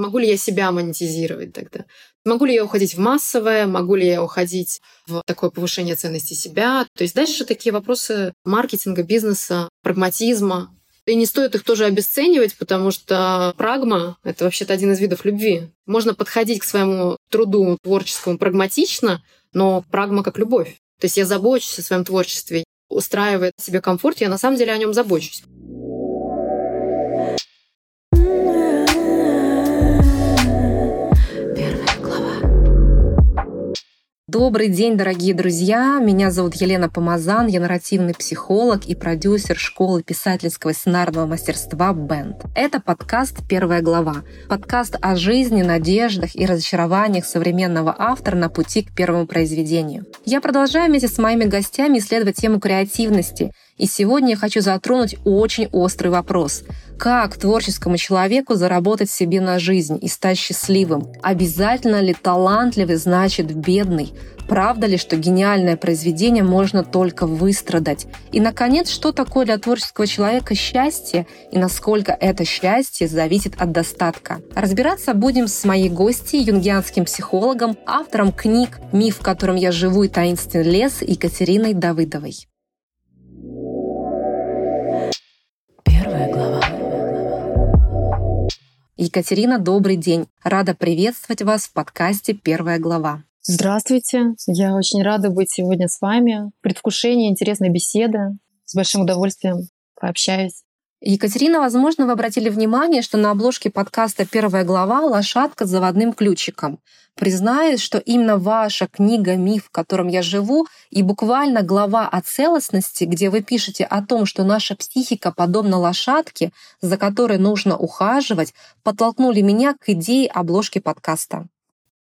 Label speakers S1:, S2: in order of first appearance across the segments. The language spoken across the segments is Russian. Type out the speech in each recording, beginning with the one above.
S1: Могу ли я себя монетизировать тогда? Могу ли я уходить в массовое? Могу ли я уходить в такое повышение ценности себя? То есть дальше такие вопросы маркетинга, бизнеса, прагматизма. И не стоит их тоже обесценивать, потому что прагма — это вообще-то один из видов любви. Можно подходить к своему труду творческому прагматично, но прагма как любовь. То есть я забочусь о своем творчестве, устраивает себе комфорт, я на самом деле о нем забочусь.
S2: Добрый день, дорогие друзья! Меня зовут Елена Помазан, я нарративный психолог и продюсер школы писательского сценарного мастерства «Бенд». Это подкаст «Первая глава». Подкаст о жизни, надеждах и разочарованиях современного автора на пути к первому произведению. Я продолжаю вместе с моими гостями исследовать тему креативности – и сегодня я хочу затронуть очень острый вопрос. Как творческому человеку заработать себе на жизнь и стать счастливым? Обязательно ли талантливый значит бедный? Правда ли, что гениальное произведение можно только выстрадать? И, наконец, что такое для творческого человека счастье и насколько это счастье зависит от достатка? Разбираться будем с моей гостьей, юнгианским психологом, автором книг «Миф, в котором я живу» и «Таинственный лес» Екатериной Давыдовой. Екатерина, добрый день. Рада приветствовать вас в подкасте «Первая глава».
S3: Здравствуйте. Я очень рада быть сегодня с вами. Предвкушение интересной беседы. С большим удовольствием пообщаюсь.
S2: Екатерина, возможно, вы обратили внимание, что на обложке подкаста «Первая глава» лошадка с заводным ключиком. Признаюсь, что именно ваша книга «Миф, в котором я живу» и буквально глава о целостности, где вы пишете о том, что наша психика подобна лошадке, за которой нужно ухаживать, подтолкнули меня к идее обложки подкаста.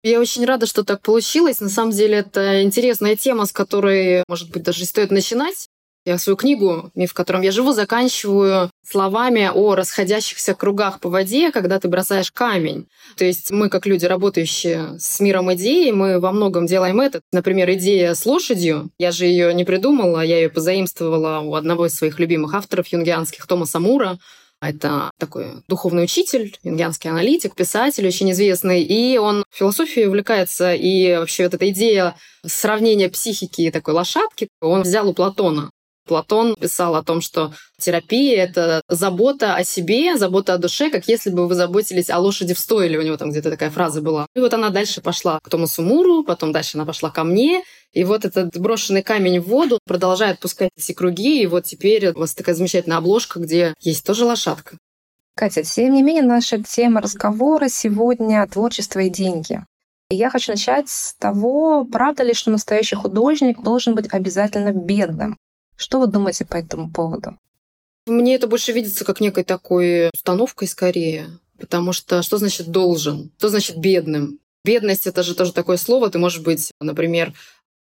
S1: Я очень рада, что так получилось. На самом деле это интересная тема, с которой, может быть, даже стоит начинать. Я свою книгу «Миф, в котором я живу» заканчиваю словами о расходящихся кругах по воде, когда ты бросаешь камень. То есть мы, как люди, работающие с миром идеи, мы во многом делаем это. Например, идея с лошадью. Я же ее не придумала, я ее позаимствовала у одного из своих любимых авторов юнгианских, Томаса Мура. Это такой духовный учитель, юнгианский аналитик, писатель очень известный. И он философией увлекается. И вообще вот эта идея сравнения психики и такой лошадки он взял у Платона. Платон писал о том, что терапия — это забота о себе, забота о душе, как если бы вы заботились о лошади в стойле. У него там где-то такая фраза была. И вот она дальше пошла к Томасу Муру, потом дальше она пошла ко мне. И вот этот брошенный камень в воду продолжает пускать эти круги. И вот теперь у вас такая замечательная обложка, где есть тоже лошадка.
S2: Катя, тем не менее, наша тема разговора сегодня — творчество и деньги. И я хочу начать с того, правда ли, что настоящий художник должен быть обязательно бедным. Что вы думаете по этому поводу?
S1: Мне это больше видится как некой такой установкой скорее. Потому что что значит должен? Что значит бедным? Бедность это же тоже такое слово. Ты можешь быть, например,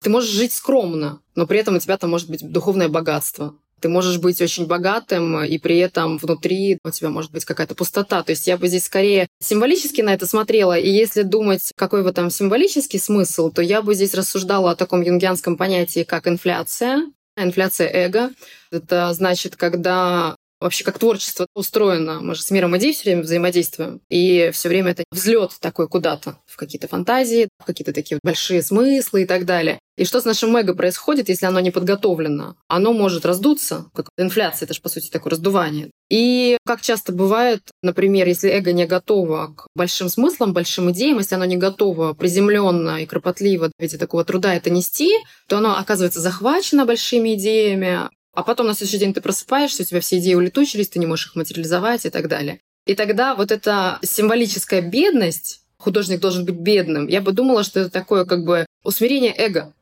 S1: ты можешь жить скромно, но при этом у тебя там может быть духовное богатство. Ты можешь быть очень богатым, и при этом внутри у тебя может быть какая-то пустота. То есть я бы здесь скорее символически на это смотрела. И если думать, какой в этом символический смысл, то я бы здесь рассуждала о таком юнгианском понятии, как инфляция. Инфляция эго — это значит, когда вообще как творчество устроено. Мы же с миром идей все время взаимодействуем. И все время это взлет такой куда-то, в какие-то фантазии, в какие-то такие большие смыслы и так далее. И что с нашим эго происходит, если оно не подготовлено? Оно может раздуться, как инфляция, это же, по сути, такое раздувание. И как часто бывает, например, если эго не готово к большим смыслам, большим идеям, если оно не готово приземленно и кропотливо в виде такого труда это нести, то оно оказывается захвачено большими идеями, а потом на следующий день ты просыпаешься, у тебя все идеи улетучились, ты не можешь их материализовать и так далее. И тогда вот эта символическая бедность, художник должен быть бедным, я бы думала, что это такое как бы усмирение эго.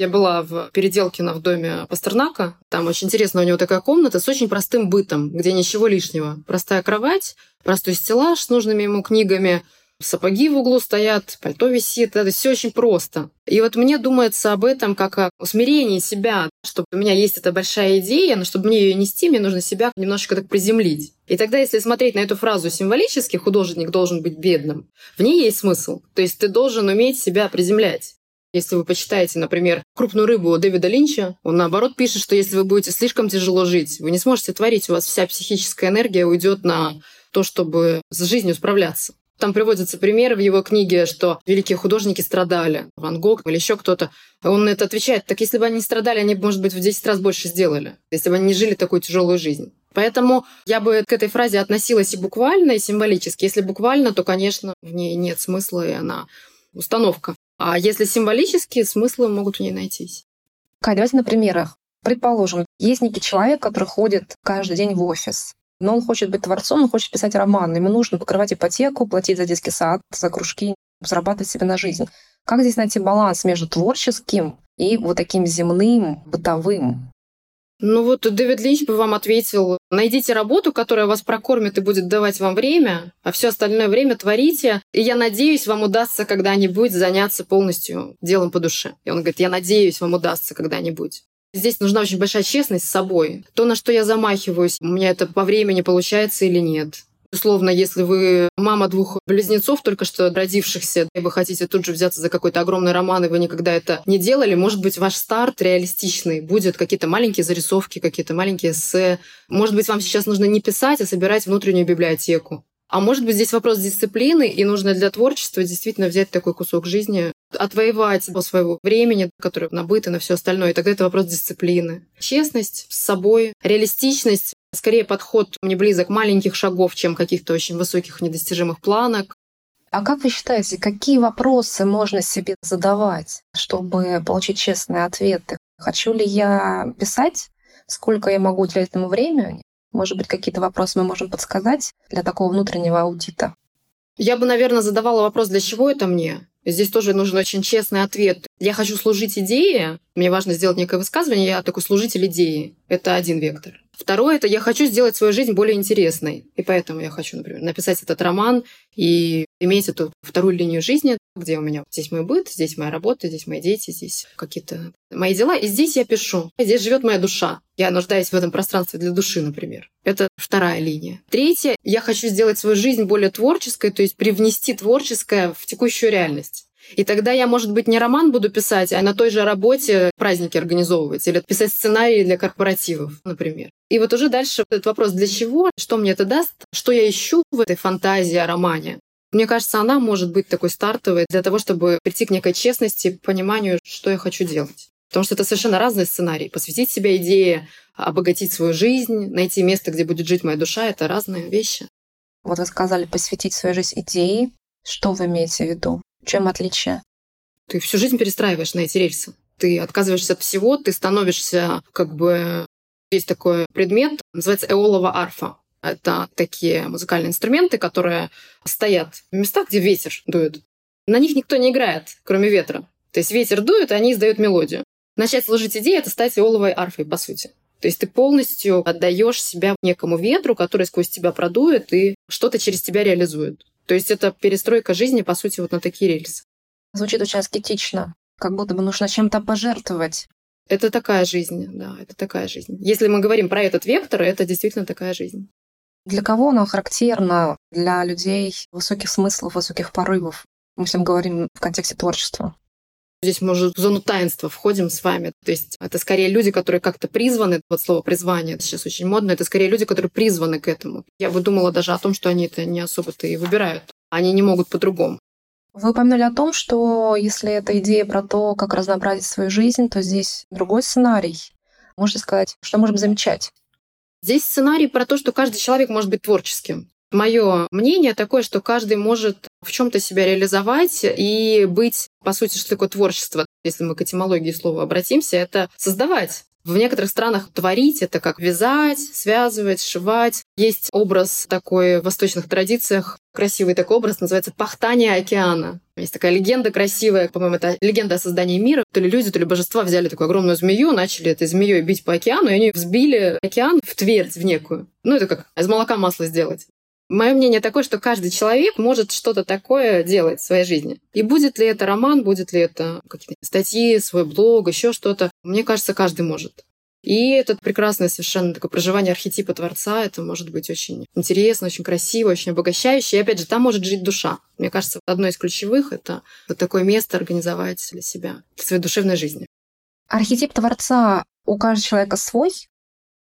S1: Я была в Переделкино в доме Пастернака. Там очень интересно, у него такая комната с очень простым бытом, где ничего лишнего. Простая кровать, простой стеллаж с нужными ему книгами, сапоги в углу стоят, пальто висит. Это все очень просто. И вот мне думается об этом как о усмирении себя, чтобы у меня есть эта большая идея, но чтобы мне ее нести, мне нужно себя немножечко так приземлить. И тогда, если смотреть на эту фразу символически, художник должен быть бедным, в ней есть смысл. То есть ты должен уметь себя приземлять. Если вы почитаете, например, «Крупную рыбу» Дэвида Линча, он наоборот пишет, что если вы будете слишком тяжело жить, вы не сможете творить, у вас вся психическая энергия уйдет на то, чтобы с жизнью справляться. Там приводятся примеры в его книге, что великие художники страдали. Ван Гог или еще кто-то. Он это отвечает, так если бы они страдали, они, может быть, в 10 раз больше сделали, если бы они не жили такую тяжелую жизнь. Поэтому я бы к этой фразе относилась и буквально, и символически. Если буквально, то, конечно, в ней нет смысла, и она установка. А если символические, смыслы могут в ней найтись.
S2: Кать, давайте на примерах. Предположим, есть некий человек, который ходит каждый день в офис. Но он хочет быть творцом, он хочет писать роман. Ему нужно покрывать ипотеку, платить за детский сад, за кружки, зарабатывать себе на жизнь. Как здесь найти баланс между творческим и вот таким земным, бытовым?
S1: Ну вот Дэвид Линч бы вам ответил, найдите работу, которая вас прокормит и будет давать вам время, а все остальное время творите. И я надеюсь, вам удастся когда-нибудь заняться полностью делом по душе. И он говорит, я надеюсь, вам удастся когда-нибудь. Здесь нужна очень большая честность с собой. То, на что я замахиваюсь, у меня это по времени получается или нет. Условно, если вы мама двух близнецов, только что родившихся, и вы хотите тут же взяться за какой-то огромный роман, и вы никогда это не делали, может быть, ваш старт реалистичный будет какие-то маленькие зарисовки, какие-то маленькие эссе. Может быть, вам сейчас нужно не писать, а собирать внутреннюю библиотеку. А может быть, здесь вопрос дисциплины, и нужно для творчества действительно взять такой кусок жизни, отвоевать по своего времени, которое набыто на все остальное. И тогда это вопрос дисциплины. Честность с собой, реалистичность, скорее подход мне близок маленьких шагов, чем каких-то очень высоких недостижимых планок.
S2: А как вы считаете, какие вопросы можно себе задавать, чтобы получить честные ответы? Хочу ли я писать? Сколько я могу уделять этому времени? Может быть, какие-то вопросы мы можем подсказать для такого внутреннего аудита?
S1: Я бы, наверное, задавала вопрос, для чего это мне? Здесь тоже нужен очень честный ответ. Я хочу служить идее, мне важно сделать некое высказывание, я такой служитель идеи. Это один вектор. Второе – это я хочу сделать свою жизнь более интересной. И поэтому я хочу, например, написать этот роман и иметь эту вторую линию жизни, где у меня здесь мой быт, здесь моя работа, здесь мои дети, здесь какие-то мои дела. И здесь я пишу. Здесь живет моя душа. Я нуждаюсь в этом пространстве для души, например. Это вторая линия. Третье – я хочу сделать свою жизнь более творческой, то есть привнести творческое в текущую реальность. И тогда я, может быть, не роман буду писать, а на той же работе праздники организовывать или писать сценарии для корпоративов, например. И вот уже дальше этот вопрос, для чего, что мне это даст, что я ищу в этой фантазии о романе. Мне кажется, она может быть такой стартовой для того, чтобы прийти к некой честности, пониманию, что я хочу делать. Потому что это совершенно разные сценарии. Посвятить себя идее, обогатить свою жизнь, найти место, где будет жить моя душа — это разные вещи.
S2: Вот вы сказали посвятить свою жизнь идее. Что вы имеете в виду? Чем отличие?
S1: Ты всю жизнь перестраиваешь на эти рельсы. Ты отказываешься от всего, ты становишься как бы... Есть такой предмет, называется эолова арфа. Это такие музыкальные инструменты, которые стоят в местах, где ветер дует. На них никто не играет, кроме ветра. То есть ветер дует, и они издают мелодию. Начать служить идеей — это стать эоловой арфой, по сути. То есть ты полностью отдаешь себя некому ветру, который сквозь тебя продует и что-то через тебя реализует. То есть это перестройка жизни, по сути, вот на такие рельсы.
S2: Звучит очень аскетично, как будто бы нужно чем-то пожертвовать.
S1: Это такая жизнь, да, это такая жизнь. Если мы говорим про этот вектор, это действительно такая жизнь.
S2: Для кого она характерна? Для людей высоких смыслов, высоких порывов. Мы всем говорим в контексте творчества.
S1: Здесь мы уже в зону таинства входим с вами. То есть это скорее люди, которые как-то призваны, вот слово призвание это сейчас очень модно, это скорее люди, которые призваны к этому. Я бы думала даже о том, что они это не особо-то и выбирают. Они не могут по-другому.
S2: Вы упомянули о том, что если это идея про то, как разнообразить свою жизнь, то здесь другой сценарий. Можете сказать, что можем замечать?
S1: Здесь сценарий про то, что каждый человек может быть творческим. Мое мнение такое, что каждый может в чем-то себя реализовать и быть, по сути, что такое творчество. Если мы к этимологии слова обратимся, это создавать. В некоторых странах творить — это как вязать, связывать, сшивать. Есть образ такой в восточных традициях, красивый такой образ, называется «пахтание океана». Есть такая легенда красивая, по-моему, это легенда о создании мира. То ли люди, то ли божества взяли такую огромную змею, начали этой змеей бить по океану, и они взбили океан в твердь в некую. Ну, это как из молока масло сделать. Мое мнение такое, что каждый человек может что-то такое делать в своей жизни. И будет ли это роман, будет ли это какие-то статьи, свой блог, еще что-то, мне кажется, каждый может. И это прекрасное совершенно такое проживание архетипа Творца, это может быть очень интересно, очень красиво, очень обогащающе. И опять же, там может жить душа. Мне кажется, одно из ключевых — это вот такое место организовать для себя, в своей душевной жизни.
S2: Архетип Творца у каждого человека свой?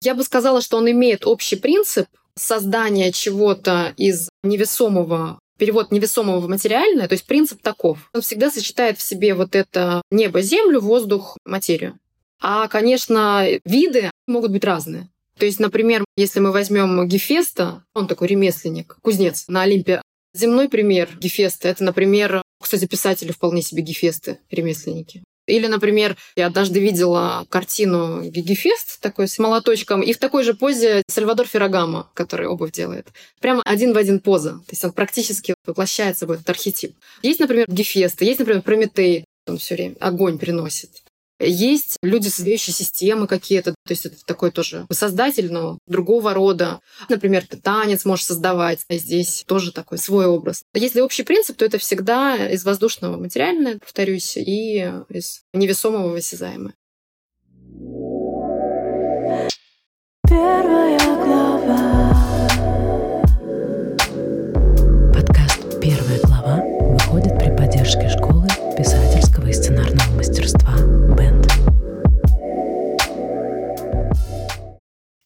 S1: Я бы сказала, что он имеет общий принцип, создание чего-то из невесомого перевод невесомого в материальное, то есть принцип таков. Он всегда сочетает в себе вот это небо, землю, воздух, материю. А, конечно, виды могут быть разные. То есть, например, если мы возьмем Гефеста, он такой ремесленник, кузнец на Олимпе. Земной пример Гефеста — это, например, кстати, писатели вполне себе Гефесты, ремесленники. Или, например, я однажды видела картину Гигефест такой с молоточком, и в такой же позе Сальвадор Феррагамо, который обувь делает. Прямо один в один поза. То есть он практически воплощает собой этот архетип. Есть, например, Гефест, есть, например, Прометей, он все время огонь приносит. Есть люди, создающие системы какие-то, то есть это такой тоже создатель, но другого рода. Например, ты танец можешь создавать, а здесь тоже такой свой образ. Если общий принцип, то это всегда из воздушного материальное, повторюсь, и из невесомого высязаемое. Первая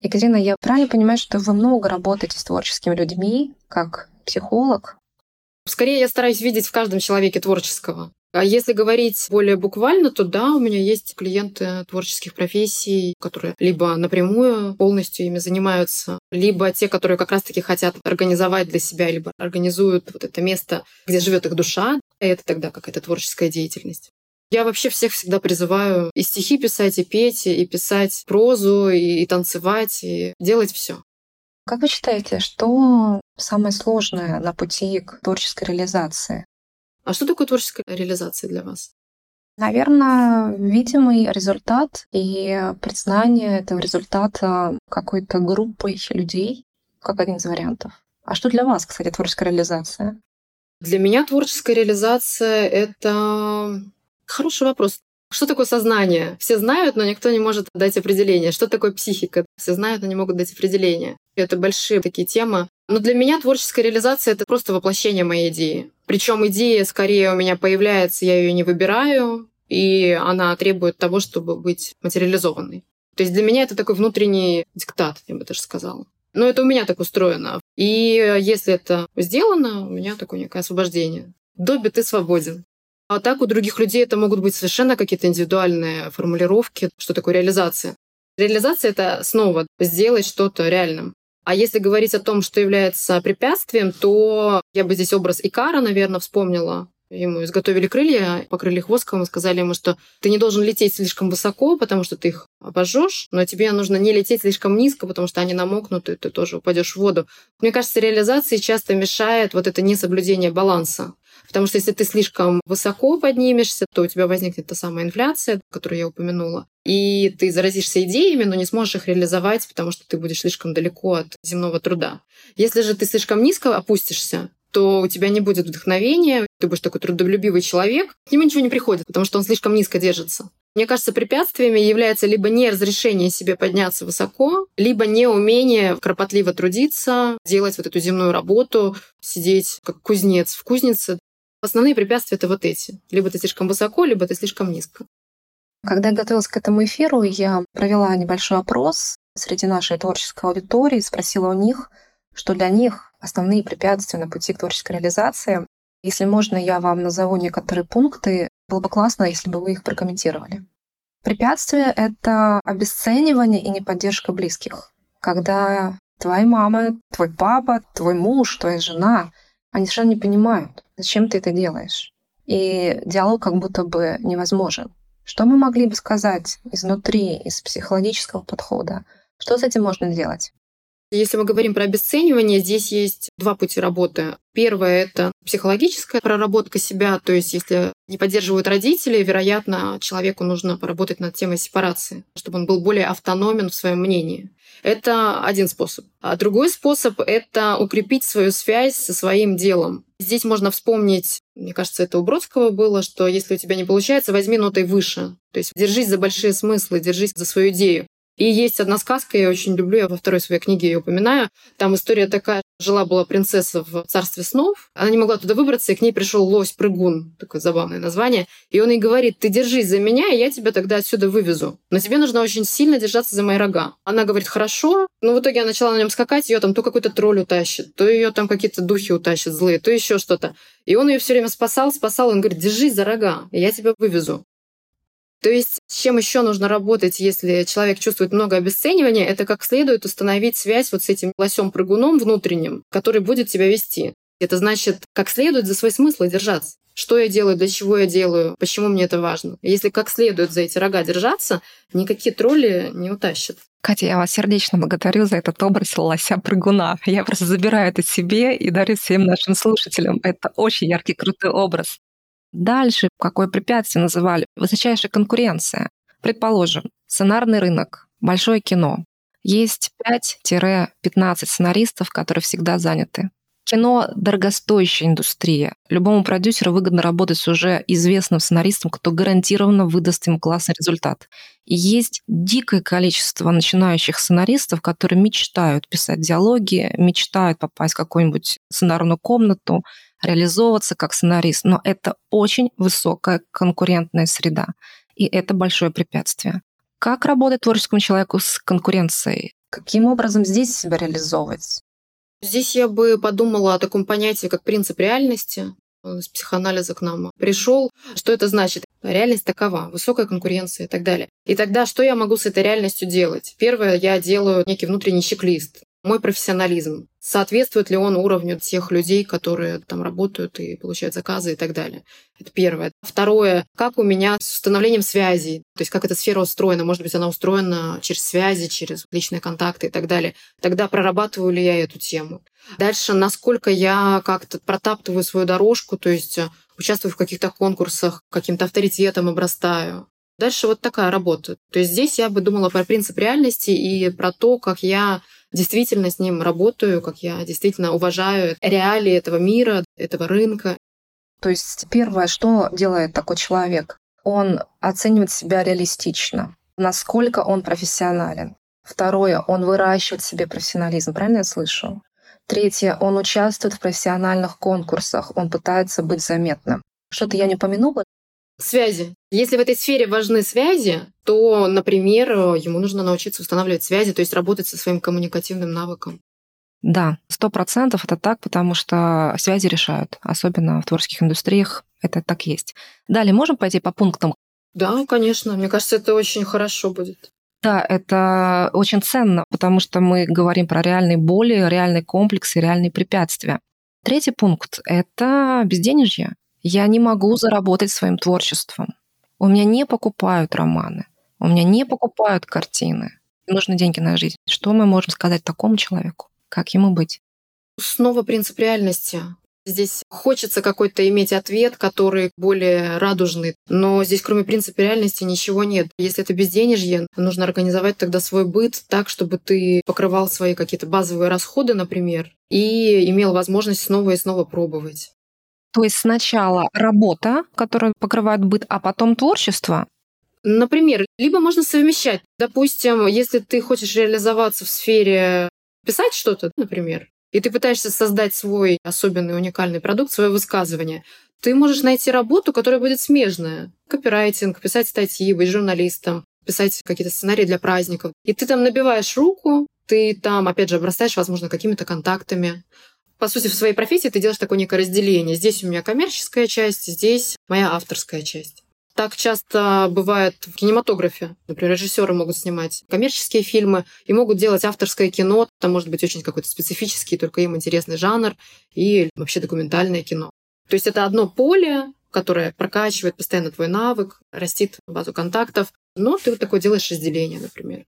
S2: Екатерина, я правильно понимаю, что вы много работаете с творческими людьми, как психолог?
S1: Скорее, я стараюсь видеть в каждом человеке творческого. А если говорить более буквально, то да, у меня есть клиенты творческих профессий, которые либо напрямую полностью ими занимаются, либо те, которые как раз-таки хотят организовать для себя, либо организуют вот это место, где живет их душа. И это тогда какая-то творческая деятельность. Я вообще всех всегда призываю и стихи писать, и петь, и писать прозу, и, и танцевать, и делать все.
S2: Как вы считаете, что самое сложное на пути к творческой реализации?
S1: А что такое творческая реализация для вас?
S2: Наверное, видимый результат и признание этого результата какой-то группой людей, как один из вариантов. А что для вас, кстати, творческая реализация?
S1: Для меня творческая реализация — это Хороший вопрос. Что такое сознание? Все знают, но никто не может дать определение. Что такое психика? Все знают, но не могут дать определение. Это большие такие темы. Но для меня творческая реализация — это просто воплощение моей идеи. Причем идея скорее у меня появляется, я ее не выбираю, и она требует того, чтобы быть материализованной. То есть для меня это такой внутренний диктат, я бы даже сказала. Но это у меня так устроено. И если это сделано, у меня такое некое освобождение. Добби, ты свободен. А так у других людей это могут быть совершенно какие-то индивидуальные формулировки, что такое реализация. Реализация — это снова сделать что-то реальным. А если говорить о том, что является препятствием, то я бы здесь образ Икара, наверное, вспомнила. Ему изготовили крылья, покрыли их воском и сказали ему, что ты не должен лететь слишком высоко, потому что ты их обожжешь, но тебе нужно не лететь слишком низко, потому что они намокнут, и ты тоже упадешь в воду. Мне кажется, реализации часто мешает вот это несоблюдение баланса. Потому что если ты слишком высоко поднимешься, то у тебя возникнет та самая инфляция, которую я упомянула. И ты заразишься идеями, но не сможешь их реализовать, потому что ты будешь слишком далеко от земного труда. Если же ты слишком низко опустишься, то у тебя не будет вдохновения, ты будешь такой трудолюбивый человек, к нему ничего не приходит, потому что он слишком низко держится. Мне кажется, препятствиями является либо неразрешение себе подняться высоко, либо неумение кропотливо трудиться, делать вот эту земную работу, сидеть как кузнец в кузнице, Основные препятствия — это вот эти. Либо ты слишком высоко, либо ты слишком низко.
S2: Когда я готовилась к этому эфиру, я провела небольшой опрос среди нашей творческой аудитории, спросила у них, что для них основные препятствия на пути к творческой реализации. Если можно, я вам назову некоторые пункты. Было бы классно, если бы вы их прокомментировали. Препятствие — это обесценивание и неподдержка близких. Когда твоя мама, твой папа, твой муж, твоя жена — они совершенно не понимают, зачем ты это делаешь. И диалог как будто бы невозможен. Что мы могли бы сказать изнутри, из психологического подхода? Что с этим можно делать?
S1: Если мы говорим про обесценивание, здесь есть два пути работы. Первое — это психологическая проработка себя, то есть если не поддерживают родители, вероятно, человеку нужно поработать над темой сепарации, чтобы он был более автономен в своем мнении. Это один способ. А другой способ — это укрепить свою связь со своим делом. Здесь можно вспомнить, мне кажется, это у Бродского было, что если у тебя не получается, возьми нотой выше. То есть держись за большие смыслы, держись за свою идею. И есть одна сказка, я очень люблю, я во второй своей книге ее упоминаю. Там история такая, жила-была принцесса в царстве снов, она не могла туда выбраться, и к ней пришел лось-прыгун, такое забавное название, и он ей говорит, ты держись за меня, и я тебя тогда отсюда вывезу. Но тебе нужно очень сильно держаться за мои рога. Она говорит, хорошо, но в итоге она начала на нем скакать, ее там то какой-то тролль утащит, то ее там какие-то духи утащат злые, то еще что-то. И он ее все время спасал, спасал, он говорит, держись за рога, и я тебя вывезу. То есть с чем еще нужно работать, если человек чувствует много обесценивания, это как следует установить связь вот с этим лосем-прыгуном внутренним, который будет тебя вести. Это значит, как следует за свой смысл держаться. Что я делаю, для чего я делаю, почему мне это важно. Если как следует за эти рога держаться, никакие тролли не утащат.
S2: Катя, я вас сердечно благодарю за этот образ лося-прыгуна. Я просто забираю это себе и дарю всем нашим слушателям. Это очень яркий, крутой образ. Дальше, какое препятствие называли? Высочайшая конкуренция. Предположим, сценарный рынок, большое кино. Есть 5-15 сценаристов, которые всегда заняты. Кино — дорогостоящая индустрия. Любому продюсеру выгодно работать с уже известным сценаристом, кто гарантированно выдаст им классный результат. И есть дикое количество начинающих сценаристов, которые мечтают писать диалоги, мечтают попасть в какую-нибудь сценарную комнату, реализовываться как сценарист, но это очень высокая конкурентная среда, и это большое препятствие. Как работать творческому человеку с конкуренцией? Каким образом здесь себя реализовывать?
S1: Здесь я бы подумала о таком понятии, как принцип реальности. Он из психоанализа к нам пришел. Что это значит? Реальность такова, высокая конкуренция и так далее. И тогда что я могу с этой реальностью делать? Первое, я делаю некий внутренний чек-лист мой профессионализм. Соответствует ли он уровню тех людей, которые там работают и получают заказы и так далее. Это первое. Второе, как у меня с установлением связей, то есть как эта сфера устроена. Может быть, она устроена через связи, через личные контакты и так далее. Тогда прорабатываю ли я эту тему. Дальше, насколько я как-то протаптываю свою дорожку, то есть э, участвую в каких-то конкурсах, каким-то авторитетом обрастаю. Дальше вот такая работа. То есть здесь я бы думала про принцип реальности и про то, как я действительно с ним работаю, как я действительно уважаю реалии этого мира, этого рынка.
S2: То есть первое, что делает такой человек? Он оценивает себя реалистично, насколько он профессионален. Второе, он выращивает в себе профессионализм, правильно я слышу? Третье, он участвует в профессиональных конкурсах, он пытается быть заметным. Что-то я не упомянула,
S1: Связи. Если в этой сфере важны связи, то, например, ему нужно научиться устанавливать связи, то есть работать со своим коммуникативным навыком.
S2: Да, сто процентов это так, потому что связи решают, особенно в творческих индустриях это так есть. Далее можем пойти по пунктам?
S1: Да, конечно. Мне кажется, это очень хорошо будет.
S2: Да, это очень ценно, потому что мы говорим про реальные боли, реальные комплексы, реальные препятствия. Третий пункт — это безденежье. Я не могу заработать своим творчеством. У меня не покупают романы, у меня не покупают картины. Нужны деньги на жизнь. Что мы можем сказать такому человеку? Как ему быть?
S1: Снова принцип реальности. Здесь хочется какой-то иметь ответ, который более радужный. Но здесь, кроме принципа реальности, ничего нет. Если это безденежье, нужно организовать тогда свой быт так, чтобы ты покрывал свои какие-то базовые расходы, например, и имел возможность снова и снова пробовать.
S2: То есть сначала работа, которая покрывает быт, а потом творчество?
S1: Например, либо можно совмещать. Допустим, если ты хочешь реализоваться в сфере писать что-то, например, и ты пытаешься создать свой особенный уникальный продукт, свое высказывание, ты можешь найти работу, которая будет смежная. Копирайтинг, писать статьи, быть журналистом, писать какие-то сценарии для праздников. И ты там набиваешь руку, ты там, опять же, обрастаешь, возможно, какими-то контактами по сути, в своей профессии ты делаешь такое некое разделение. Здесь у меня коммерческая часть, здесь моя авторская часть. Так часто бывает в кинематографе. Например, режиссеры могут снимать коммерческие фильмы и могут делать авторское кино. Там может быть очень какой-то специфический, только им интересный жанр и вообще документальное кино. То есть это одно поле, которое прокачивает постоянно твой навык, растит базу контактов, но ты вот такое делаешь разделение, например.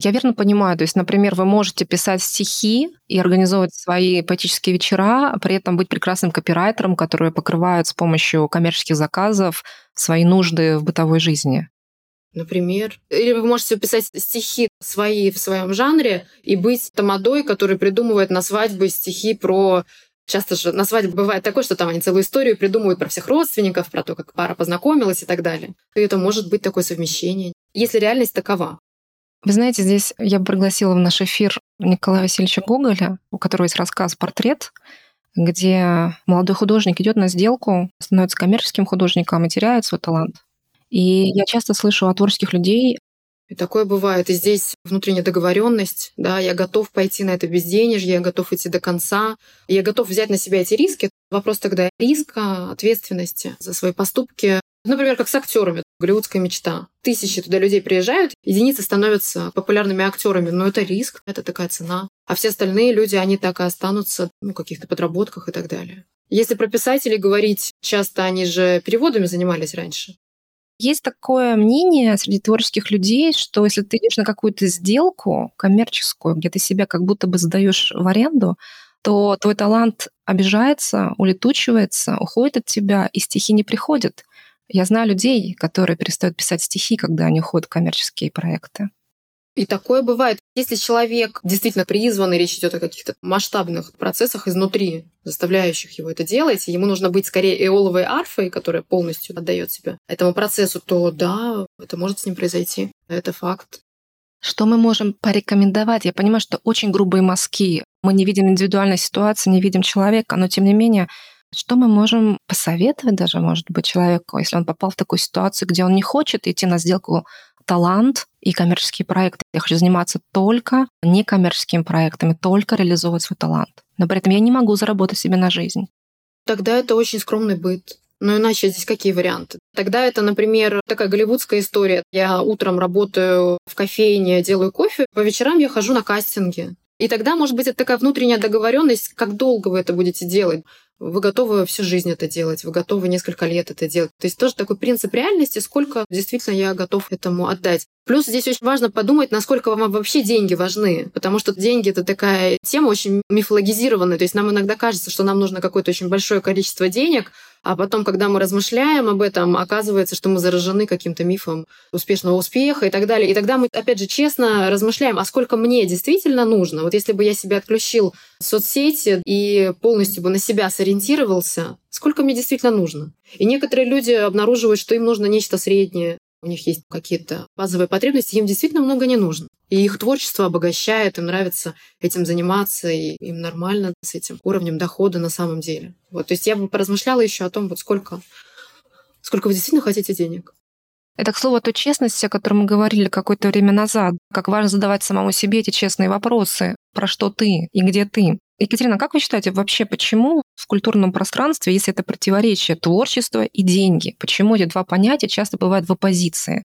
S2: Я верно понимаю, то есть, например, вы можете писать стихи и организовывать свои поэтические вечера, а при этом быть прекрасным копирайтером, который покрывает с помощью коммерческих заказов свои нужды в бытовой жизни.
S1: Например. Или вы можете писать стихи свои в своем жанре и быть тамадой, который придумывает на свадьбы стихи про Часто же на свадьбе бывает такое, что там они целую историю придумывают про всех родственников, про то, как пара познакомилась и так далее. И это может быть такое совмещение, если реальность такова.
S2: Вы знаете, здесь я бы пригласила в наш эфир Николая Васильевича Гоголя, у которого есть рассказ «Портрет», где молодой художник идет на сделку, становится коммерческим художником и теряет свой талант. И я часто слышу от творческих людей
S1: и такое бывает. И здесь внутренняя договоренность, да, я готов пойти на это безденежье, я готов идти до конца, я готов взять на себя эти риски. Вопрос тогда риска, ответственности за свои поступки. Например, как с актерами, голливудская мечта. Тысячи туда людей приезжают, единицы становятся популярными актерами, но это риск, это такая цена. А все остальные люди, они так и останутся ну, каких-то подработках и так далее. Если про писателей говорить, часто они же переводами занимались раньше.
S2: Есть такое мнение среди творческих людей, что если ты идешь на какую-то сделку коммерческую, где ты себя как будто бы сдаешь в аренду, то твой талант обижается, улетучивается, уходит от тебя, и стихи не приходят. Я знаю людей, которые перестают писать стихи, когда они уходят в коммерческие проекты.
S1: И такое бывает. Если человек действительно призван, и речь идет о каких-то масштабных процессах изнутри, заставляющих его это делать, ему нужно быть скорее эоловой арфой, которая полностью отдает себя этому процессу, то да, это может с ним произойти. Это факт.
S2: Что мы можем порекомендовать? Я понимаю, что очень грубые мазки. Мы не видим индивидуальной ситуации, не видим человека, но тем не менее, что мы можем посоветовать даже, может быть, человеку, если он попал в такую ситуацию, где он не хочет идти на сделку талант и коммерческие проекты. Я хочу заниматься только некоммерческими проектами, только реализовывать свой талант. Но при этом я не могу заработать себе на жизнь.
S1: Тогда это очень скромный быт. Но иначе здесь какие варианты? Тогда это, например, такая голливудская история. Я утром работаю в кофейне, делаю кофе, по вечерам я хожу на кастинги. И тогда, может быть, это такая внутренняя договоренность, как долго вы это будете делать вы готовы всю жизнь это делать, вы готовы несколько лет это делать. То есть тоже такой принцип реальности, сколько действительно я готов этому отдать. Плюс здесь очень важно подумать, насколько вам вообще деньги важны, потому что деньги — это такая тема очень мифологизированная. То есть нам иногда кажется, что нам нужно какое-то очень большое количество денег, а потом, когда мы размышляем об этом, оказывается, что мы заражены каким-то мифом успешного успеха и так далее. И тогда мы, опять же, честно размышляем, а сколько мне действительно нужно. Вот если бы я себя отключил в соцсети и полностью бы на себя сориентировался, сколько мне действительно нужно. И некоторые люди обнаруживают, что им нужно нечто среднее, у них есть какие-то базовые потребности, им действительно много не нужно. И их творчество обогащает, им нравится этим заниматься, и им нормально с этим уровнем дохода на самом деле. Вот, то есть я бы поразмышляла еще о том, вот сколько, сколько вы действительно хотите денег.
S2: Это, к слову, той честности, о которой мы говорили какое-то время назад. Как важно задавать самому себе эти честные вопросы. Про что ты и где ты. Екатерина, как вы считаете, вообще почему в культурном пространстве, если это противоречие творчества и деньги, почему эти два понятия часто бывают в оппозиции?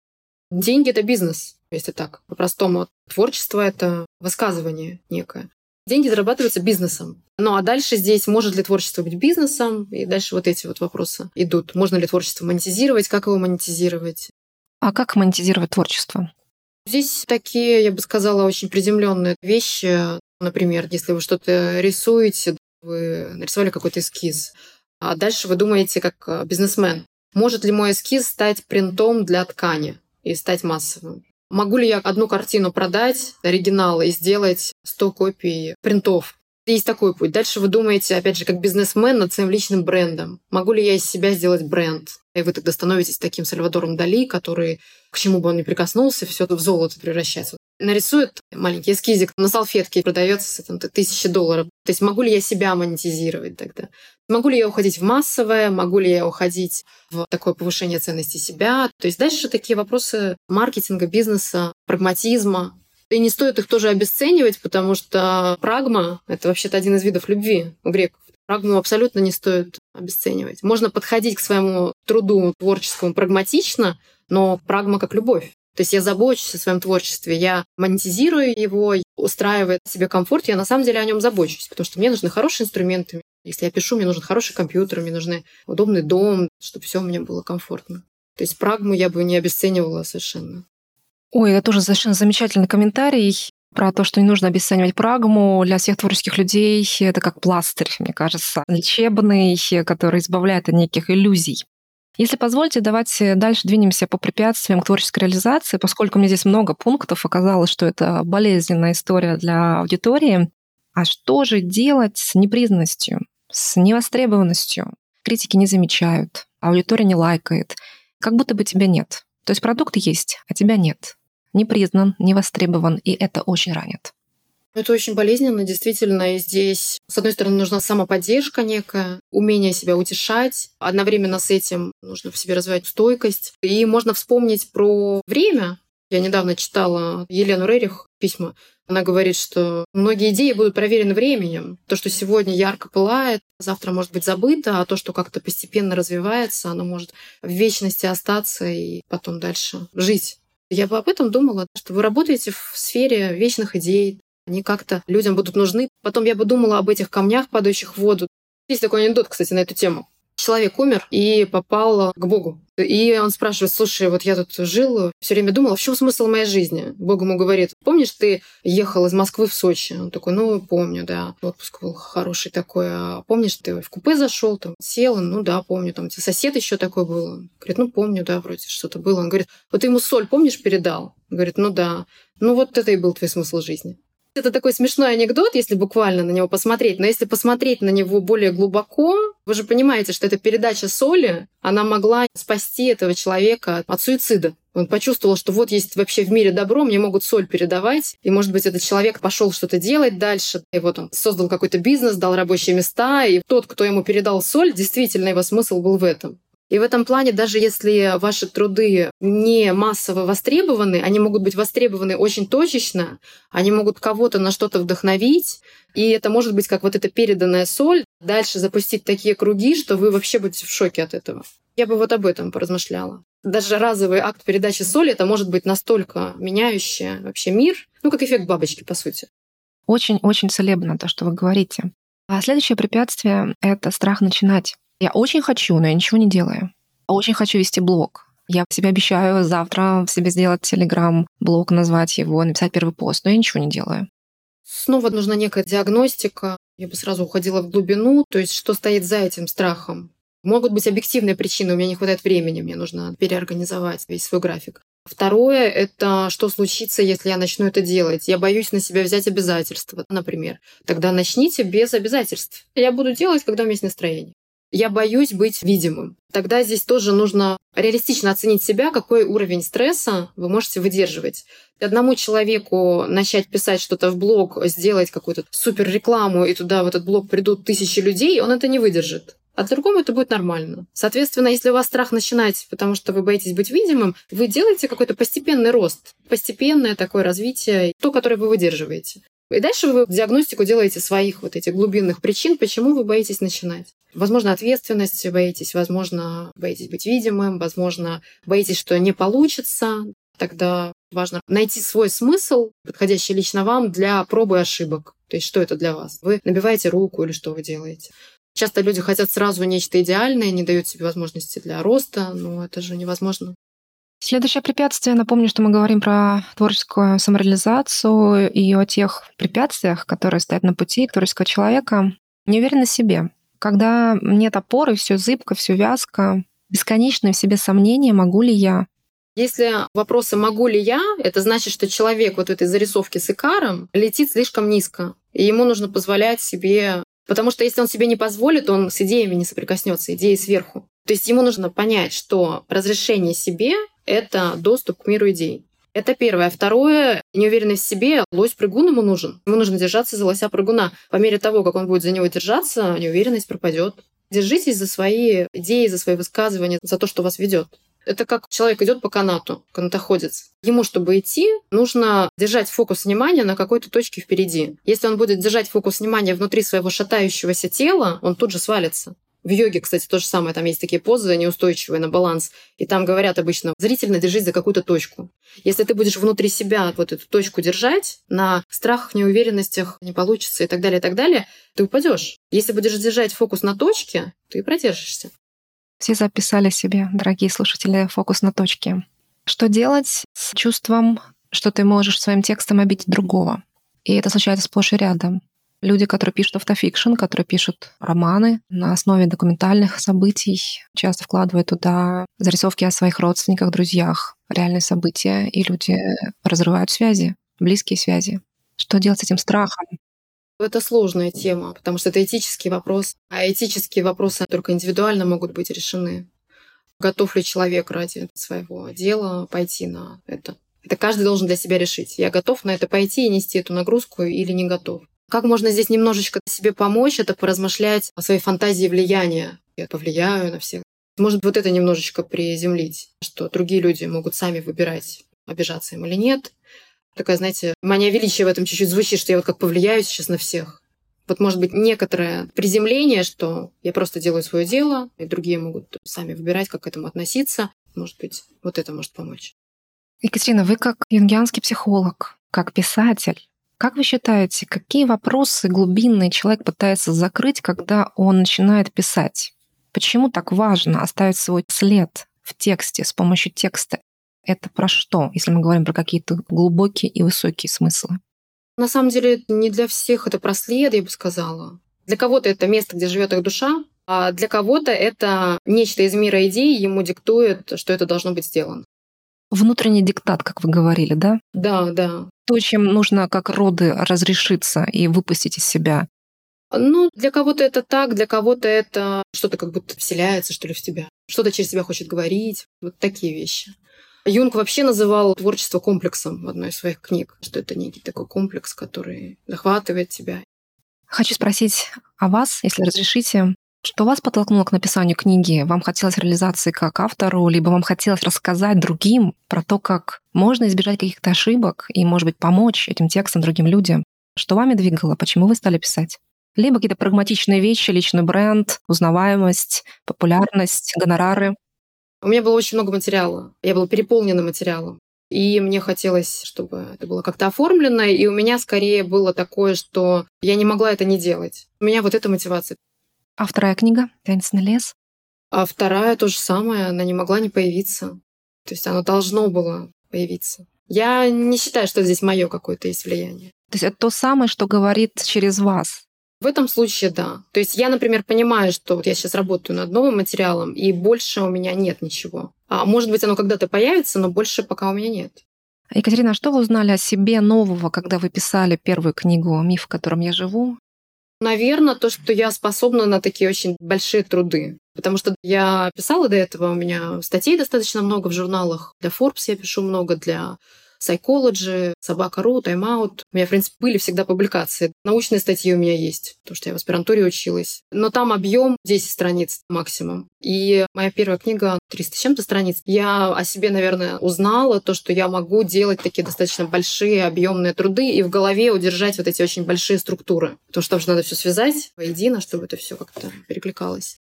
S1: Деньги — это бизнес, если так, по-простому. Творчество — это высказывание некое. Деньги зарабатываются бизнесом. Ну а дальше здесь, может ли творчество быть бизнесом? И дальше вот эти вот вопросы идут. Можно ли творчество монетизировать? Как его монетизировать?
S2: А как монетизировать творчество?
S1: Здесь такие, я бы сказала, очень приземленные вещи. Например, если вы что-то рисуете, вы нарисовали какой-то эскиз, а дальше вы думаете как э, бизнесмен, может ли мой эскиз стать принтом для ткани и стать массовым? Могу ли я одну картину продать, оригинал, и сделать 100 копий принтов? Есть такой путь. Дальше вы думаете, опять же, как бизнесмен над своим личным брендом. Могу ли я из себя сделать бренд? И вы тогда становитесь таким Сальвадором Дали, который, к чему бы он ни прикоснулся, все в золото превращается нарисует маленький эскизик на салфетке, продается там, тысячи долларов. То есть могу ли я себя монетизировать тогда? Могу ли я уходить в массовое? Могу ли я уходить в такое повышение ценности себя? То есть дальше такие вопросы маркетинга, бизнеса, прагматизма. И не стоит их тоже обесценивать, потому что прагма — это вообще-то один из видов любви у греков. Прагму абсолютно не стоит обесценивать. Можно подходить к своему труду творческому прагматично, но прагма как любовь. То есть я забочусь о своем творчестве, я монетизирую его, устраивает себе комфорт, я на самом деле о нем забочусь, потому что мне нужны хорошие инструменты. Если я пишу, мне нужен хороший компьютер, мне нужны удобный дом, чтобы все мне было комфортно. То есть прагму я бы не обесценивала совершенно.
S2: Ой, это тоже совершенно замечательный комментарий про то, что не нужно обесценивать прагму. Для всех творческих людей это как пластырь, мне кажется, лечебный, который избавляет от неких иллюзий. Если позволите, давайте дальше двинемся по препятствиям к творческой реализации, поскольку мне здесь много пунктов, оказалось, что это болезненная история для аудитории. А что же делать с непризнанностью, с невостребованностью? Критики не замечают, аудитория не лайкает, как будто бы тебя нет. То есть продукт есть, а тебя нет. Не признан, не востребован, и это очень ранит.
S1: Это очень болезненно, действительно. И здесь, с одной стороны, нужна самоподдержка некая, умение себя утешать. Одновременно с этим нужно в себе развивать стойкость. И можно вспомнить про время. Я недавно читала Елену Рерих письма. Она говорит, что многие идеи будут проверены временем. То, что сегодня ярко пылает, завтра может быть забыто, а то, что как-то постепенно развивается, оно может в вечности остаться и потом дальше жить. Я бы об этом думала, что вы работаете в сфере вечных идей, они как-то людям будут нужны. Потом я бы думала об этих камнях, падающих в воду. Есть такой анекдот, кстати, на эту тему. Человек умер и попал к Богу. И он спрашивает, слушай, вот я тут жил, все время думал, в чем смысл моей жизни? Бог ему говорит, помнишь, ты ехал из Москвы в Сочи? Он такой, ну, помню, да. Отпуск был хороший такой. А помнишь, ты в купе зашел, там, сел? Ну, да, помню. Там, сосед еще такой был. Он говорит, ну, помню, да, вроде что-то было. Он говорит, вот ты ему соль, помнишь, передал? Он говорит, ну, да. Ну, вот это и был твой смысл жизни. Это такой смешной анекдот, если буквально на него посмотреть. Но если посмотреть на него более глубоко, вы же понимаете, что эта передача соли, она могла спасти этого человека от суицида. Он почувствовал, что вот есть вообще в мире добро, мне могут соль передавать. И, может быть, этот человек пошел что-то делать дальше. И вот он создал какой-то бизнес, дал рабочие места. И тот, кто ему передал соль, действительно его смысл был в этом. И в этом плане, даже если ваши труды не массово востребованы, они могут быть востребованы очень точечно, они могут кого-то на что-то вдохновить, и это может быть как вот эта переданная соль, дальше запустить такие круги, что вы вообще будете в шоке от этого. Я бы вот об этом поразмышляла. Даже разовый акт передачи соли, это может быть настолько меняющее вообще мир, ну, как эффект бабочки, по сути.
S2: Очень-очень целебно то, что вы говорите. А следующее препятствие — это страх начинать. Я очень хочу, но я ничего не делаю. Очень хочу вести блог. Я себе обещаю завтра себе сделать телеграм-блог, назвать его, написать первый пост, но я ничего не делаю.
S1: Снова нужна некая диагностика. Я бы сразу уходила в глубину, то есть что стоит за этим страхом. Могут быть объективные причины, у меня не хватает времени, мне нужно переорганизовать весь свой график. Второе — это что случится, если я начну это делать. Я боюсь на себя взять обязательства, например. Тогда начните без обязательств. Я буду делать, когда у меня есть настроение. Я боюсь быть видимым. Тогда здесь тоже нужно реалистично оценить себя, какой уровень стресса вы можете выдерживать. Одному человеку начать писать что-то в блог, сделать какую-то супер рекламу, и туда в этот блог придут тысячи людей, он это не выдержит. А другому это будет нормально. Соответственно, если у вас страх начинать, потому что вы боитесь быть видимым, вы делаете какой-то постепенный рост, постепенное такое развитие, то, которое вы выдерживаете. И дальше вы диагностику делаете своих вот этих глубинных причин, почему вы боитесь начинать. Возможно, ответственности боитесь, возможно, боитесь быть видимым, возможно, боитесь, что не получится. Тогда важно найти свой смысл, подходящий лично вам для пробы ошибок. То есть что это для вас? Вы набиваете руку или что вы делаете? Часто люди хотят сразу нечто идеальное, не дают себе возможности для роста, но это же невозможно.
S2: Следующее препятствие, напомню, что мы говорим про творческую самореализацию и о тех препятствиях, которые стоят на пути творческого человека. Неуверенность в себе. Когда нет опоры, все зыбко, все вязко, бесконечные в себе сомнения, могу ли я.
S1: Если вопросы «могу ли я?», это значит, что человек вот этой зарисовке с икаром летит слишком низко. И ему нужно позволять себе Потому что если он себе не позволит, он с идеями не соприкоснется, идеи сверху. То есть ему нужно понять, что разрешение себе — это доступ к миру идей. Это первое. Второе, неуверенность в себе. Лось-прыгун ему нужен. Ему нужно держаться за лося-прыгуна. По мере того, как он будет за него держаться, неуверенность пропадет. Держитесь за свои идеи, за свои высказывания, за то, что вас ведет. Это как человек идет по канату, канатоходец. Ему, чтобы идти, нужно держать фокус внимания на какой-то точке впереди. Если он будет держать фокус внимания внутри своего шатающегося тела, он тут же свалится. В йоге, кстати, то же самое. Там есть такие позы неустойчивые на баланс. И там говорят обычно, зрительно держись за какую-то точку. Если ты будешь внутри себя вот эту точку держать, на страхах, неуверенностях не получится и так далее, и так далее, ты упадешь. Если будешь держать фокус на точке, ты продержишься.
S2: Все записали себе, дорогие слушатели, фокус на точке. Что делать с чувством, что ты можешь своим текстом обидеть другого? И это случается сплошь и рядом люди, которые пишут автофикшн, которые пишут романы на основе документальных событий, часто вкладывают туда зарисовки о своих родственниках, друзьях, реальные события, и люди разрывают связи, близкие связи. Что делать с этим страхом?
S1: Это сложная тема, потому что это этический вопрос. А этические вопросы только индивидуально могут быть решены. Готов ли человек ради своего дела пойти на это? Это каждый должен для себя решить. Я готов на это пойти и нести эту нагрузку или не готов. Как можно здесь немножечко себе помочь, это поразмышлять о своей фантазии влияния. Я повлияю на всех. Может, вот это немножечко приземлить, что другие люди могут сами выбирать, обижаться им или нет. Такая, знаете, мания величия в этом чуть-чуть звучит, что я вот как повлияю сейчас на всех. Вот может быть некоторое приземление, что я просто делаю свое дело, и другие могут сами выбирать, как к этому относиться. Может быть, вот это может помочь.
S2: Екатерина, вы как юнгианский психолог, как писатель, как вы считаете, какие вопросы глубинные человек пытается закрыть, когда он начинает писать? Почему так важно оставить свой след в тексте с помощью текста? Это про что, если мы говорим про какие-то глубокие и высокие смыслы?
S1: На самом деле не для всех это про след, я бы сказала. Для кого-то это место, где живет их душа, а для кого-то это нечто из мира идей ему диктует, что это должно быть сделано.
S2: Внутренний диктат, как вы говорили, да?
S1: Да, да.
S2: То, чем нужно как роды разрешиться и выпустить из себя.
S1: Ну, для кого-то это так, для кого-то это что-то как будто вселяется, что ли, в тебя. Что-то через себя хочет говорить. Вот такие вещи. Юнг вообще называл творчество комплексом в одной из своих книг, что это некий такой комплекс, который захватывает тебя.
S2: Хочу спросить о вас, если разрешите. Что вас подтолкнуло к написанию книги? Вам хотелось реализации как автору, либо вам хотелось рассказать другим про то, как можно избежать каких-то ошибок и, может быть, помочь этим текстам другим людям? Что вами двигало? Почему вы стали писать? Либо какие-то прагматичные вещи, личный бренд, узнаваемость, популярность, гонорары.
S1: У меня было очень много материала. Я была переполнена материалом. И мне хотелось, чтобы это было как-то оформлено. И у меня скорее было такое, что я не могла это не делать. У меня вот эта мотивация.
S2: А вторая книга «Таинственный лес»?
S1: А вторая то же самое. Она не могла не появиться. То есть оно должно было появиться. Я не считаю, что здесь мое какое-то есть влияние.
S2: То есть это то самое, что говорит через вас.
S1: В этом случае да. То есть я, например, понимаю, что вот я сейчас работаю над новым материалом, и больше у меня нет ничего. А может быть, оно когда-то появится, но больше пока у меня нет.
S2: Екатерина, а что вы узнали о себе нового, когда вы писали первую книгу «Миф, в котором я живу»?
S1: Наверное, то, что я способна на такие очень большие труды. Потому что я писала до этого, у меня статей достаточно много в журналах. Для Forbes я пишу много, для Psychology, Собака.ру, Тайм-аут. У меня, в принципе, были всегда публикации. Научные статьи у меня есть, потому что я в аспирантуре училась. Но там объем 10 страниц максимум. И моя первая книга 300 с чем-то страниц. Я о себе, наверное, узнала то, что я могу делать такие достаточно большие объемные труды и в голове удержать вот эти очень большие структуры. Потому что там же надо все связать воедино, чтобы это все как-то перекликалось.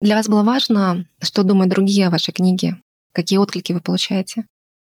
S2: Для вас было важно, что думают другие о вашей книге? Какие отклики вы получаете?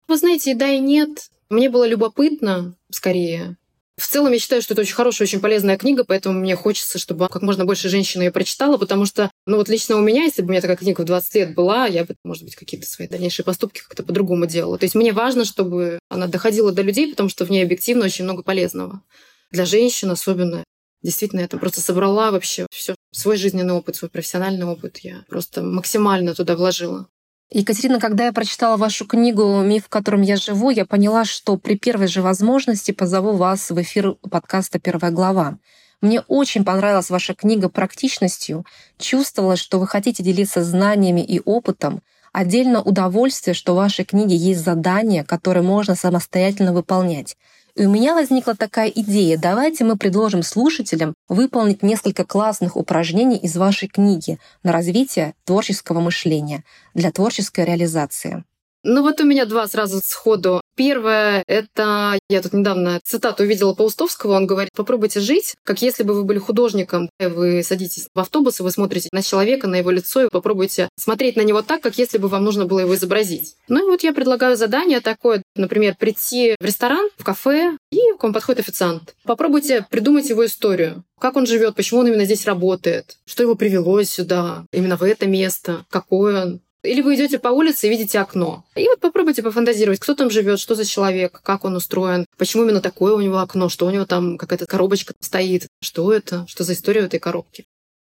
S1: Вы знаете, да и нет. Мне было любопытно, скорее. В целом, я считаю, что это очень хорошая, очень полезная книга, поэтому мне хочется, чтобы как можно больше женщин ее прочитала, потому что, ну вот лично у меня, если бы у меня такая книга в 20 лет была, я бы, может быть, какие-то свои дальнейшие поступки как-то по-другому делала. То есть мне важно, чтобы она доходила до людей, потому что в ней объективно очень много полезного. Для женщин особенно. Действительно, я это просто собрала вообще все свой жизненный опыт, свой профессиональный опыт. Я просто максимально туда вложила.
S2: Екатерина, когда я прочитала вашу книгу «Миф, в котором я живу», я поняла, что при первой же возможности позову вас в эфир подкаста «Первая глава». Мне очень понравилась ваша книга практичностью. Чувствовала, что вы хотите делиться знаниями и опытом. Отдельно удовольствие, что в вашей книге есть задания, которые можно самостоятельно выполнять. И у меня возникла такая идея. Давайте мы предложим слушателям выполнить несколько классных упражнений из вашей книги на развитие творческого мышления для творческой реализации.
S1: Ну вот у меня два сразу сходу. Первое — это... Я тут недавно цитату увидела Паустовского. Он говорит, попробуйте жить, как если бы вы были художником. Вы садитесь в автобус, и вы смотрите на человека, на его лицо, и попробуйте смотреть на него так, как если бы вам нужно было его изобразить. Ну и вот я предлагаю задание такое, например, прийти в ресторан, в кафе, и к вам подходит официант. Попробуйте придумать его историю. Как он живет, почему он именно здесь работает, что его привело сюда, именно в это место, какой он, или вы идете по улице и видите окно. И вот попробуйте пофантазировать, кто там живет, что за человек, как он устроен, почему именно такое у него окно, что у него там какая-то коробочка стоит, что это, что за история этой коробке.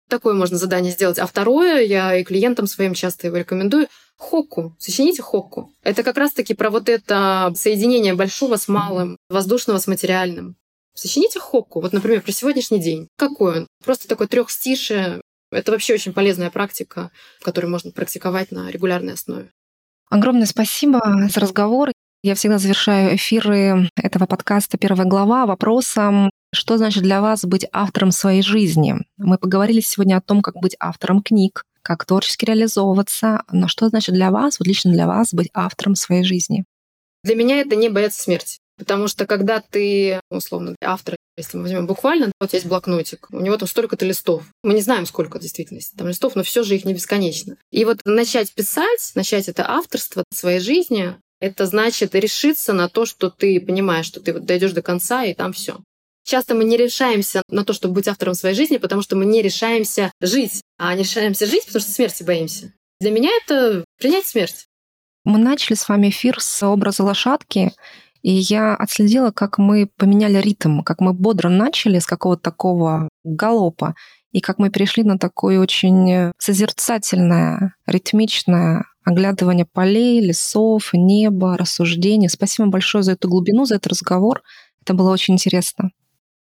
S1: Такое можно задание сделать. А второе, я и клиентам своим часто его рекомендую, хокку. Сочините хокку. Это как раз-таки про вот это соединение большого с малым, воздушного с материальным. Сочините хокку. Вот, например, про сегодняшний день. Какой он? Просто такой трехстишие, это вообще очень полезная практика, которую можно практиковать на регулярной основе.
S2: Огромное спасибо за разговор. Я всегда завершаю эфиры этого подкаста «Первая глава» вопросом, что значит для вас быть автором своей жизни? Мы поговорили сегодня о том, как быть автором книг, как творчески реализовываться, но что значит для вас, вот лично для вас, быть автором своей жизни?
S1: Для меня это не бояться смерти. Потому что когда ты, условно, автор, если мы возьмем буквально, вот есть блокнотик, у него там столько-то листов. Мы не знаем, сколько в действительности там листов, но все же их не бесконечно. И вот начать писать, начать это авторство своей жизни, это значит решиться на то, что ты понимаешь, что ты вот дойдешь до конца, и там все. Часто мы не решаемся на то, чтобы быть автором своей жизни, потому что мы не решаемся жить, а не решаемся жить, потому что смерти боимся. Для меня это принять смерть.
S2: Мы начали с вами эфир с образа лошадки, и я отследила, как мы поменяли ритм, как мы бодро начали с какого-то такого галопа, и как мы перешли на такое очень созерцательное, ритмичное оглядывание полей, лесов, неба, рассуждения. Спасибо большое за эту глубину, за этот разговор. Это было очень интересно.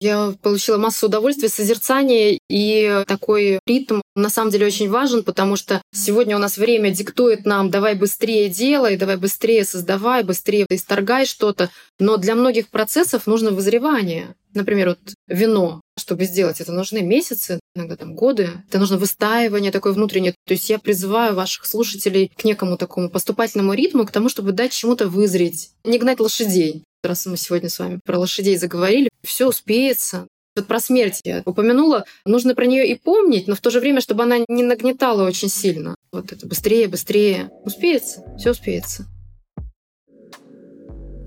S1: Я получила массу удовольствия, созерцания, и такой ритм на самом деле очень важен, потому что сегодня у нас время диктует нам «давай быстрее делай, давай быстрее создавай, быстрее исторгай что-то». Но для многих процессов нужно вызревание. Например, вот вино. Чтобы сделать это, нужны месяцы, иногда там годы. Это нужно выстаивание такое внутреннее. То есть я призываю ваших слушателей к некому такому поступательному ритму, к тому, чтобы дать чему-то вызреть. Не гнать лошадей. Раз мы сегодня с вами про лошадей заговорили, все успеется. Вот про смерть я упомянула. Нужно про нее и помнить, но в то же время, чтобы она не нагнетала очень сильно. Вот это быстрее, быстрее. Успеется, все успеется.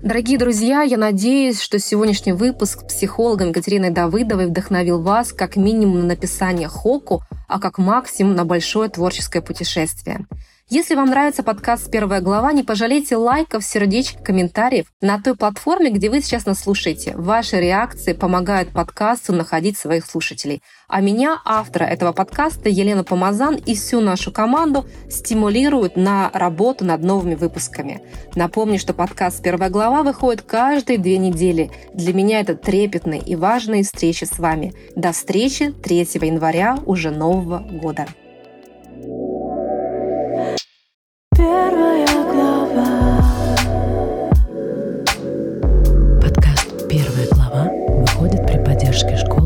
S2: Дорогие друзья, я надеюсь, что сегодняшний выпуск с психологом Екатериной Давыдовой вдохновил вас как минимум на написание хоку, а как максимум на большое творческое путешествие. Если вам нравится подкаст «Первая глава», не пожалейте лайков, сердечек, комментариев на той платформе, где вы сейчас нас слушаете. Ваши реакции помогают подкасту находить своих слушателей. А меня, автора этого подкаста, Елена Помазан и всю нашу команду стимулируют на работу над новыми выпусками. Напомню, что подкаст «Первая глава» выходит каждые две недели. Для меня это трепетные и важные встречи с вами. До встречи 3 января уже нового года.
S4: Подкаст «Первая